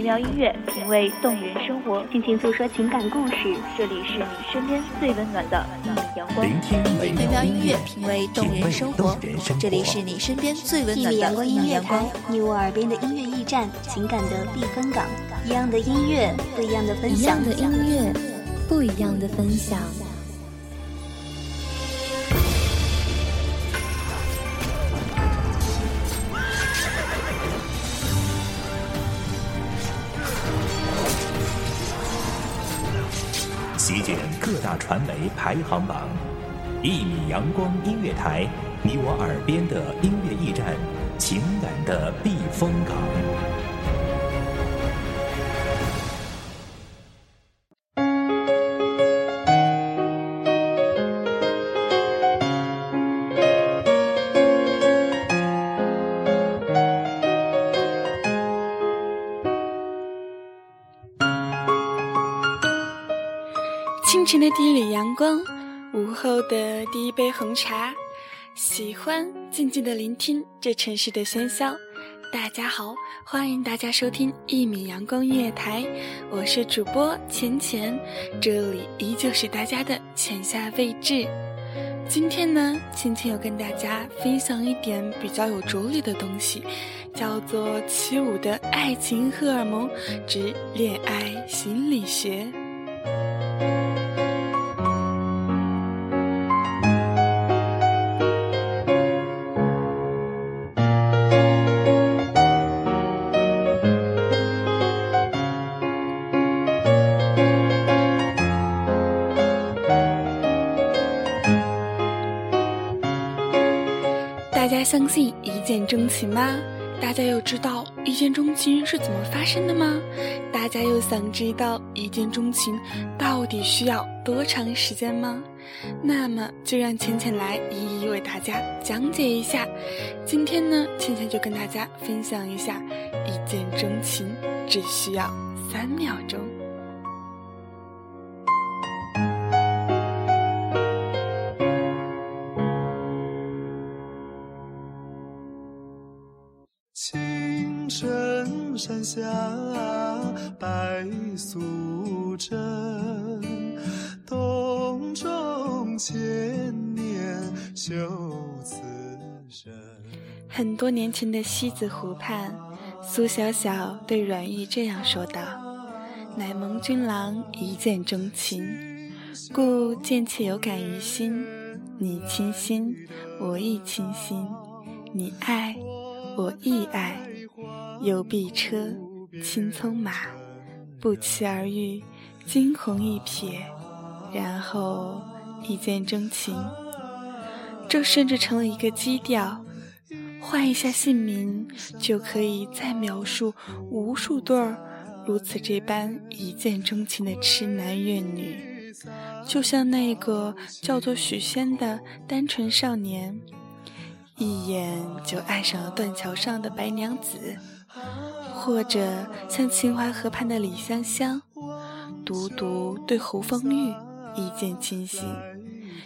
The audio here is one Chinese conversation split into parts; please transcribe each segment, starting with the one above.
美妙音乐，品味动人生活，尽情诉说情感故事。这里是你身边最温暖的一米阳光。聆听美妙音乐，品味动人生活。这里是你身边最温暖的阳光音乐台，你我耳边的音乐驿站，情感的避风港。一样的音乐，不一样的分享。一样的音乐，不一样的分享。传媒排行榜，一米阳光音乐台，你我耳边的音乐驿站，情感的避风港。清晨的第一缕阳光，午后的第一杯红茶，喜欢静静的聆听这城市的喧嚣。大家好，欢迎大家收听一米阳光音乐台，我是主播浅浅，这里依旧是大家的浅夏位置。今天呢，浅浅要跟大家分享一点比较有哲理的东西，叫做起舞的爱情荷尔蒙之恋爱心理学。大家相信一见钟情吗？大家又知道一见钟情是怎么发生的吗？大家又想知道一见钟情到底需要多长时间吗？那么就让浅浅来一一为大家讲解一下。今天呢，浅浅就跟大家分享一下，一见钟情只需要三秒钟。素贞，洞中千年修此身。很多年前的西子湖畔，苏小小对阮玉这样说道：“乃蒙君郎一见钟情，故见妾有感于心。你倾心，我亦倾心；你爱，我亦爱。”游碧车，青葱马，不期而遇，惊鸿一瞥，然后一见钟情。这甚至成了一个基调。换一下姓名，就可以再描述无数对儿如此这般一见钟情的痴男怨女。就像那个叫做许仙的单纯少年，一眼就爱上了断桥上的白娘子。或者像秦淮河畔的李香香，独独对侯方域一见倾心；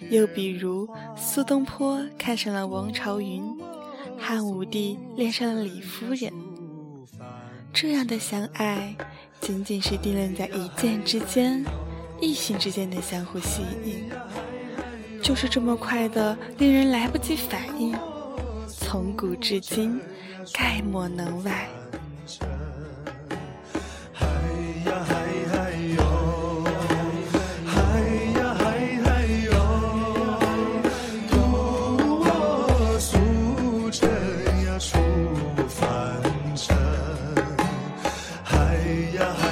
又比如苏东坡看上了王朝云，汉武帝恋上了李夫人。这样的相爱，仅仅是定论在一见之间，异性之间的相互吸引，就是这么快的，令人来不及反应，从古至今，概莫能外。尘嗨呀嗨嗨哟。嗨呀嗨嗨哟。渡我出凡尘嗨呀嗨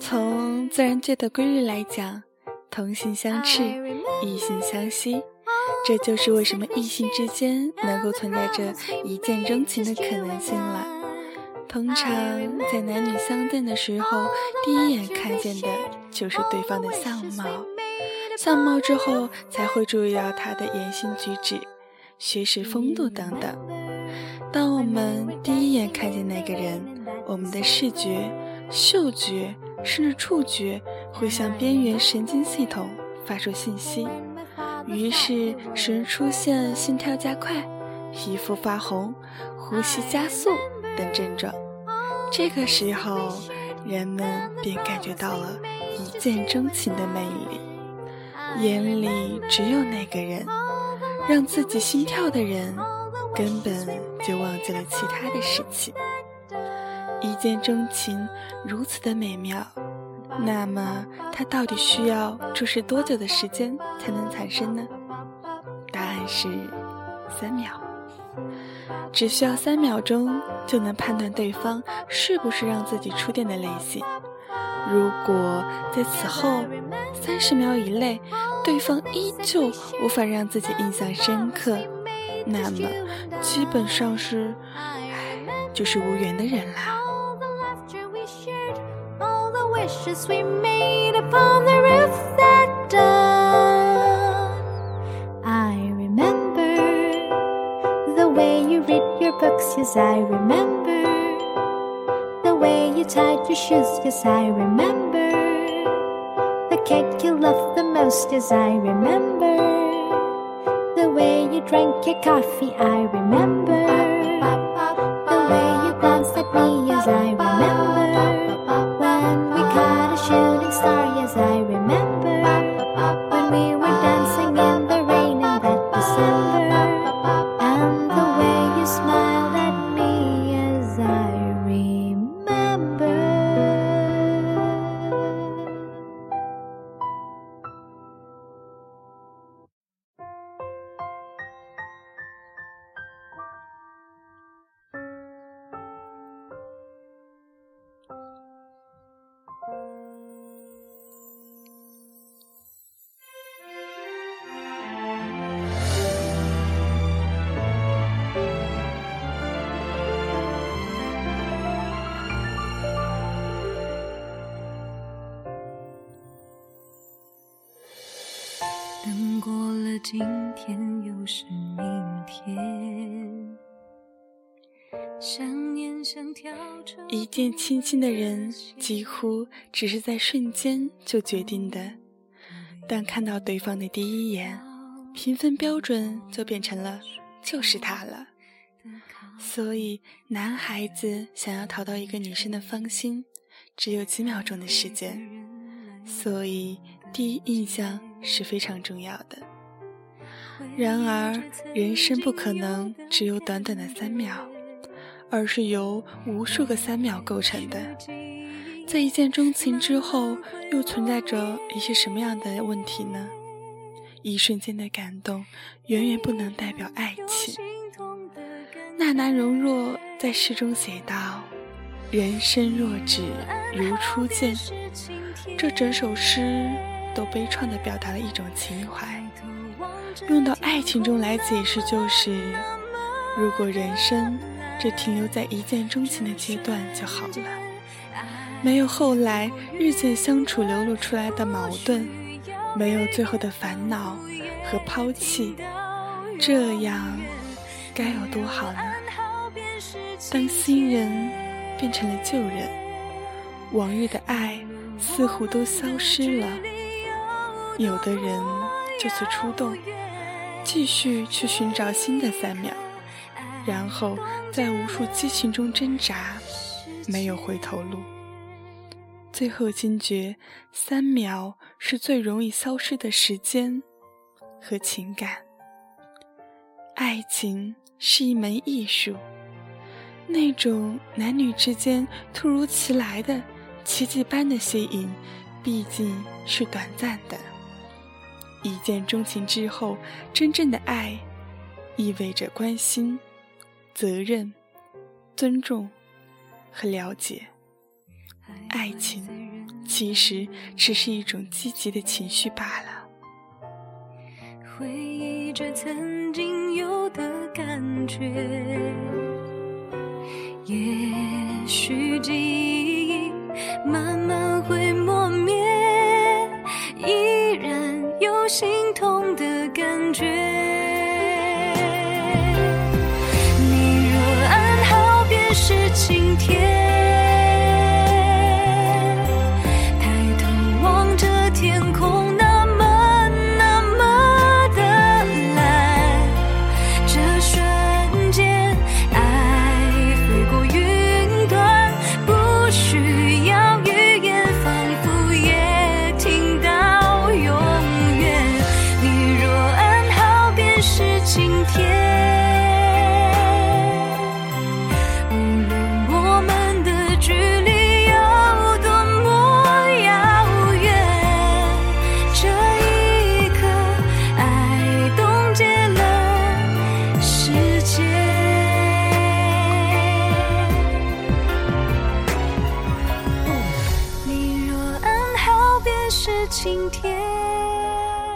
从自然界的规律来讲，同性相斥，异性相吸，这就是为什么异性之间能够存在着一见钟情的可能性了。通常在男女相见的时候，第一眼看见的就是对方的相貌，相貌之后才会注意到他的言行举止、学识风度等等。当我们第一眼看见那个人，我们的视觉、嗅觉甚至触觉会向边缘神经系统发出信息，于是使人出现心跳加快、皮肤发红、呼吸加速等症状。这个时候，人们便感觉到了一见钟情的魅力，眼里只有那个人，让自己心跳的人，根本就忘记了其他的事情。一见钟情如此的美妙，那么它到底需要注视多久的时间才能产生呢？答案是三秒。只需要三秒钟就能判断对方是不是让自己触电的类型。如果在此后三十秒以内，对方依旧无法让自己印象深刻，那么基本上是，唉，就是无缘的人啦。yes, I remember. The way you tied your shoes, yes, I remember. Cake you loved the most, as I remember. The way you drank your coffee, I remember. 今天，又是明天。想念像跳着一见倾心的人，几乎只是在瞬间就决定的。但看到对方的第一眼，评分标准就变成了就是他了。所以，男孩子想要讨到一个女生的芳心，只有几秒钟的时间。所以，第一印象是非常重要的。然而，人生不可能只有短短的三秒，而是由无数个三秒构成的。在一见钟情之后，又存在着一些什么样的问题呢？一瞬间的感动，远远不能代表爱情。纳兰容若在诗中写道：“人生若只如初见。”这整首诗都悲怆地表达了一种情怀。用到爱情中来解释，就是如果人生只停留在一见钟情的阶段就好了，没有后来日渐相处流露出来的矛盾，没有最后的烦恼和抛弃，这样该有多好呢？当新人变成了旧人，往日的爱似乎都消失了，有的人就此出动。继续去寻找新的三秒，然后在无数激情中挣扎，没有回头路。最后惊觉，三秒是最容易消失的时间和情感。爱情是一门艺术，那种男女之间突如其来的奇迹般的吸引，毕竟是短暂的。一见钟情之后，真正的爱，意味着关心、责任、尊重和了解。爱情其实只是一种积极的情绪罢了。回忆着曾经有的感觉。也许记忆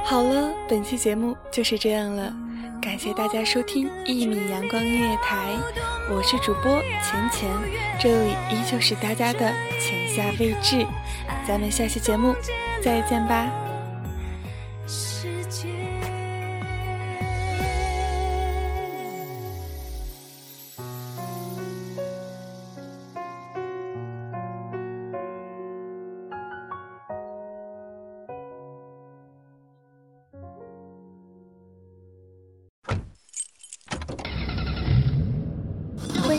好了，本期节目就是这样了，感谢大家收听一米阳光音乐台，我是主播钱钱，这里依旧是大家的浅夏未至，咱们下期节目再见吧。世界。